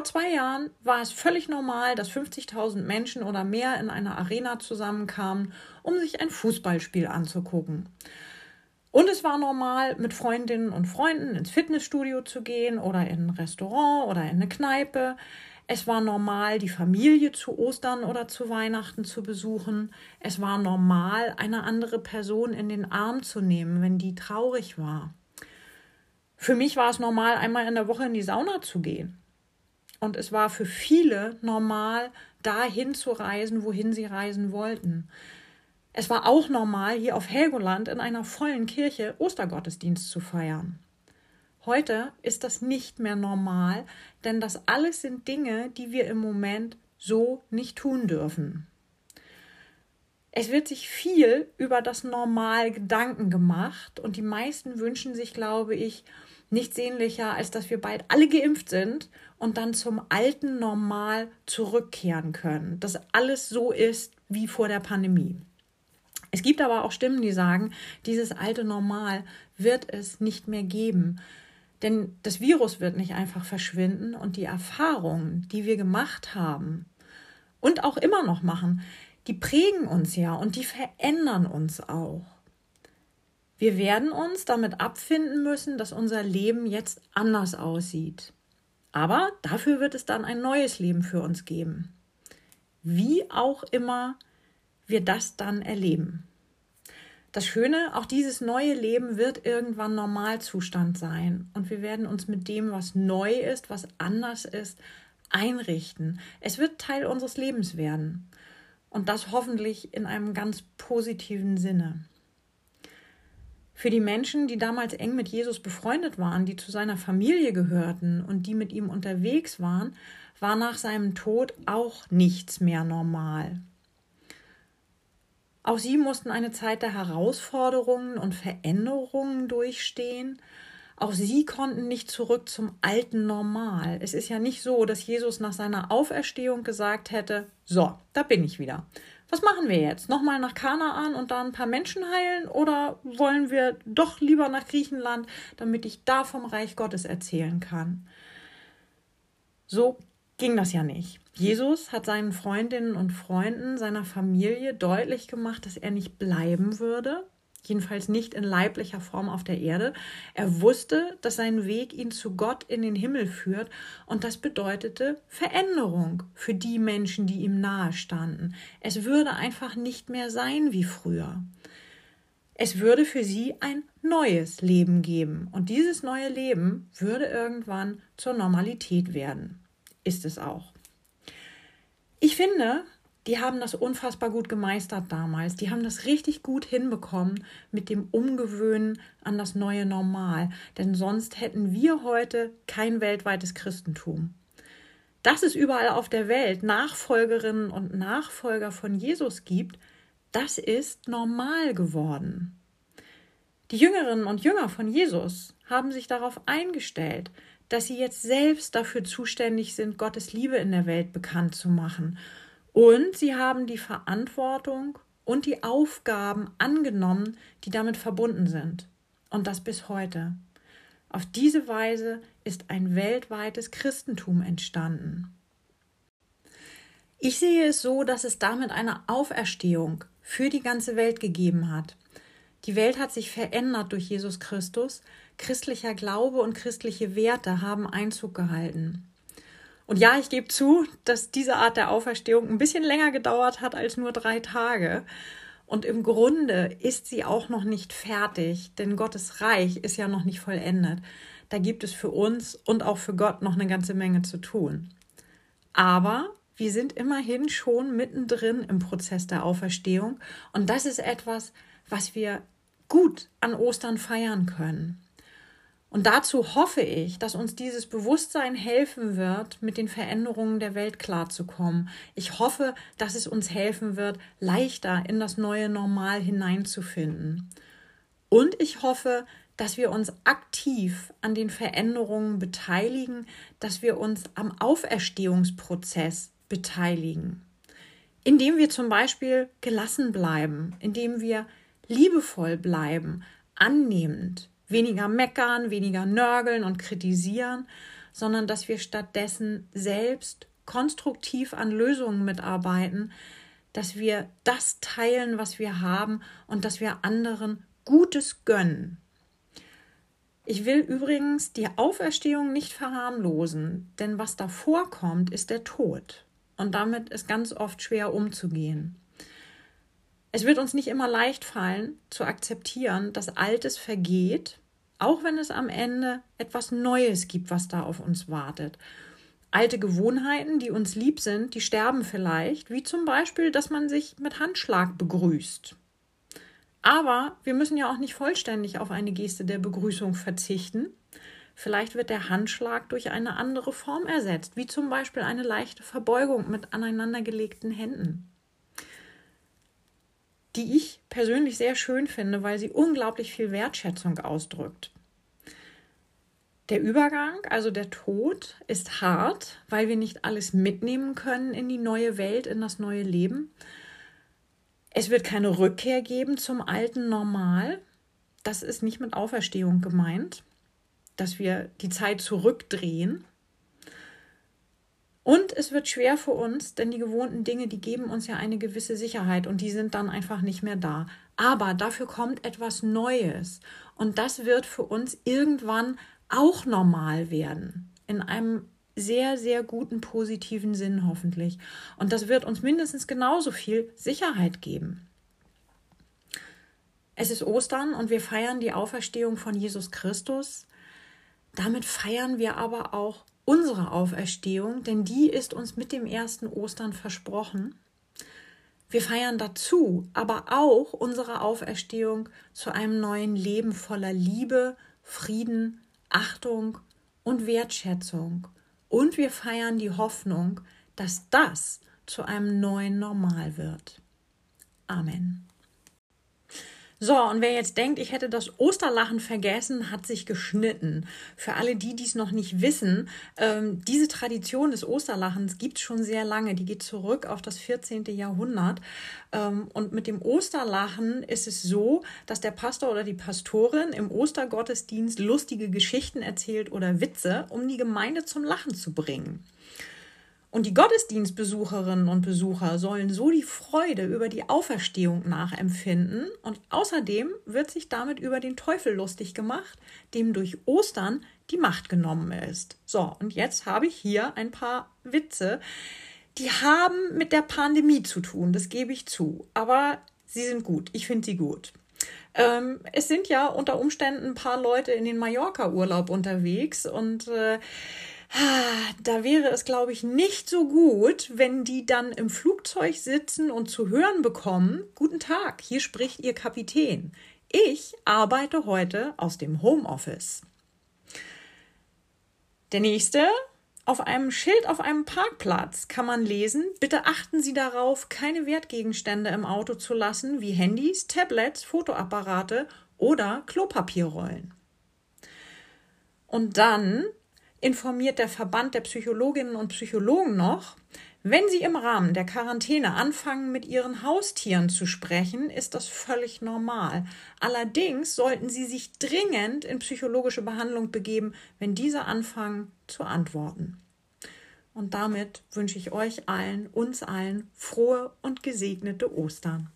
Vor zwei Jahren war es völlig normal, dass 50.000 Menschen oder mehr in einer Arena zusammenkamen, um sich ein Fußballspiel anzugucken. Und es war normal, mit Freundinnen und Freunden ins Fitnessstudio zu gehen oder in ein Restaurant oder in eine Kneipe. Es war normal, die Familie zu Ostern oder zu Weihnachten zu besuchen. Es war normal, eine andere Person in den Arm zu nehmen, wenn die traurig war. Für mich war es normal, einmal in der Woche in die Sauna zu gehen. Und es war für viele normal, dahin zu reisen, wohin sie reisen wollten. Es war auch normal, hier auf Helgoland in einer vollen Kirche Ostergottesdienst zu feiern. Heute ist das nicht mehr normal, denn das alles sind Dinge, die wir im Moment so nicht tun dürfen. Es wird sich viel über das Normal Gedanken gemacht und die meisten wünschen sich, glaube ich, nichts sehnlicher, als dass wir bald alle geimpft sind und dann zum alten Normal zurückkehren können. Dass alles so ist wie vor der Pandemie. Es gibt aber auch Stimmen, die sagen, dieses alte Normal wird es nicht mehr geben. Denn das Virus wird nicht einfach verschwinden und die Erfahrungen, die wir gemacht haben und auch immer noch machen, die prägen uns ja und die verändern uns auch. Wir werden uns damit abfinden müssen, dass unser Leben jetzt anders aussieht. Aber dafür wird es dann ein neues Leben für uns geben. Wie auch immer wir das dann erleben. Das Schöne, auch dieses neue Leben wird irgendwann Normalzustand sein und wir werden uns mit dem, was neu ist, was anders ist, einrichten. Es wird Teil unseres Lebens werden und das hoffentlich in einem ganz positiven Sinne. Für die Menschen, die damals eng mit Jesus befreundet waren, die zu seiner Familie gehörten und die mit ihm unterwegs waren, war nach seinem Tod auch nichts mehr normal. Auch sie mussten eine Zeit der Herausforderungen und Veränderungen durchstehen. Auch sie konnten nicht zurück zum alten Normal. Es ist ja nicht so, dass Jesus nach seiner Auferstehung gesagt hätte, so, da bin ich wieder was machen wir jetzt? Nochmal nach Kanaan und da ein paar Menschen heilen oder wollen wir doch lieber nach Griechenland, damit ich da vom Reich Gottes erzählen kann? So ging das ja nicht. Jesus hat seinen Freundinnen und Freunden, seiner Familie deutlich gemacht, dass er nicht bleiben würde, jedenfalls nicht in leiblicher Form auf der Erde. Er wusste, dass sein Weg ihn zu Gott in den Himmel führt und das bedeutete Veränderung für die Menschen, die ihm nahe standen. Es würde einfach nicht mehr sein wie früher. Es würde für sie ein neues Leben geben und dieses neue Leben würde irgendwann zur Normalität werden. Ist es auch. Ich finde, die haben das unfassbar gut gemeistert damals. Die haben das richtig gut hinbekommen mit dem Umgewöhnen an das neue Normal. Denn sonst hätten wir heute kein weltweites Christentum. Dass es überall auf der Welt Nachfolgerinnen und Nachfolger von Jesus gibt, das ist normal geworden. Die Jüngerinnen und Jünger von Jesus haben sich darauf eingestellt, dass sie jetzt selbst dafür zuständig sind, Gottes Liebe in der Welt bekannt zu machen und sie haben die Verantwortung und die Aufgaben angenommen, die damit verbunden sind. Und das bis heute. Auf diese Weise ist ein weltweites Christentum entstanden. Ich sehe es so, dass es damit eine Auferstehung für die ganze Welt gegeben hat. Die Welt hat sich verändert durch Jesus Christus. Christlicher Glaube und christliche Werte haben Einzug gehalten. Und ja, ich gebe zu, dass diese Art der Auferstehung ein bisschen länger gedauert hat als nur drei Tage. Und im Grunde ist sie auch noch nicht fertig, denn Gottes Reich ist ja noch nicht vollendet. Da gibt es für uns und auch für Gott noch eine ganze Menge zu tun. Aber wir sind immerhin schon mittendrin im Prozess der Auferstehung und das ist etwas, was wir gut an Ostern feiern können. Und dazu hoffe ich, dass uns dieses Bewusstsein helfen wird, mit den Veränderungen der Welt klarzukommen. Ich hoffe, dass es uns helfen wird, leichter in das neue Normal hineinzufinden. Und ich hoffe, dass wir uns aktiv an den Veränderungen beteiligen, dass wir uns am Auferstehungsprozess beteiligen. Indem wir zum Beispiel gelassen bleiben, indem wir liebevoll bleiben, annehmend, Weniger meckern, weniger nörgeln und kritisieren, sondern dass wir stattdessen selbst konstruktiv an Lösungen mitarbeiten, dass wir das teilen, was wir haben und dass wir anderen Gutes gönnen. Ich will übrigens die Auferstehung nicht verharmlosen, denn was davor kommt, ist der Tod. Und damit ist ganz oft schwer umzugehen. Es wird uns nicht immer leicht fallen, zu akzeptieren, dass Altes vergeht, auch wenn es am Ende etwas Neues gibt, was da auf uns wartet. Alte Gewohnheiten, die uns lieb sind, die sterben vielleicht, wie zum Beispiel, dass man sich mit Handschlag begrüßt. Aber wir müssen ja auch nicht vollständig auf eine Geste der Begrüßung verzichten. Vielleicht wird der Handschlag durch eine andere Form ersetzt, wie zum Beispiel eine leichte Verbeugung mit aneinandergelegten Händen, die ich persönlich sehr schön finde, weil sie unglaublich viel Wertschätzung ausdrückt. Der Übergang, also der Tod, ist hart, weil wir nicht alles mitnehmen können in die neue Welt, in das neue Leben. Es wird keine Rückkehr geben zum alten Normal. Das ist nicht mit Auferstehung gemeint, dass wir die Zeit zurückdrehen. Und es wird schwer für uns, denn die gewohnten Dinge, die geben uns ja eine gewisse Sicherheit und die sind dann einfach nicht mehr da. Aber dafür kommt etwas Neues und das wird für uns irgendwann auch normal werden. In einem sehr, sehr guten positiven Sinn hoffentlich. Und das wird uns mindestens genauso viel Sicherheit geben. Es ist Ostern und wir feiern die Auferstehung von Jesus Christus. Damit feiern wir aber auch unsere Auferstehung, denn die ist uns mit dem ersten Ostern versprochen. Wir feiern dazu aber auch unsere Auferstehung zu einem neuen Leben voller Liebe, Frieden, Achtung und Wertschätzung und wir feiern die Hoffnung, dass das zu einem neuen Normal wird. Amen. So, und wer jetzt denkt, ich hätte das Osterlachen vergessen, hat sich geschnitten. Für alle die, die es noch nicht wissen, ähm, diese Tradition des Osterlachens gibt es schon sehr lange. Die geht zurück auf das 14. Jahrhundert. Ähm, und mit dem Osterlachen ist es so, dass der Pastor oder die Pastorin im Ostergottesdienst lustige Geschichten erzählt oder Witze, um die Gemeinde zum Lachen zu bringen. Und die Gottesdienstbesucherinnen und Besucher sollen so die Freude über die Auferstehung nachempfinden. Und außerdem wird sich damit über den Teufel lustig gemacht, dem durch Ostern die Macht genommen ist. So, und jetzt habe ich hier ein paar Witze. Die haben mit der Pandemie zu tun, das gebe ich zu. Aber sie sind gut. Ich finde sie gut. Ähm, es sind ja unter Umständen ein paar Leute in den Mallorca-Urlaub unterwegs und äh, da wäre es, glaube ich, nicht so gut, wenn die dann im Flugzeug sitzen und zu hören bekommen, Guten Tag, hier spricht Ihr Kapitän. Ich arbeite heute aus dem Homeoffice. Der nächste, auf einem Schild auf einem Parkplatz kann man lesen, bitte achten Sie darauf, keine Wertgegenstände im Auto zu lassen, wie Handys, Tablets, Fotoapparate oder Klopapierrollen. Und dann informiert der Verband der Psychologinnen und Psychologen noch, wenn Sie im Rahmen der Quarantäne anfangen, mit Ihren Haustieren zu sprechen, ist das völlig normal. Allerdings sollten Sie sich dringend in psychologische Behandlung begeben, wenn diese anfangen zu antworten. Und damit wünsche ich euch allen, uns allen, frohe und gesegnete Ostern.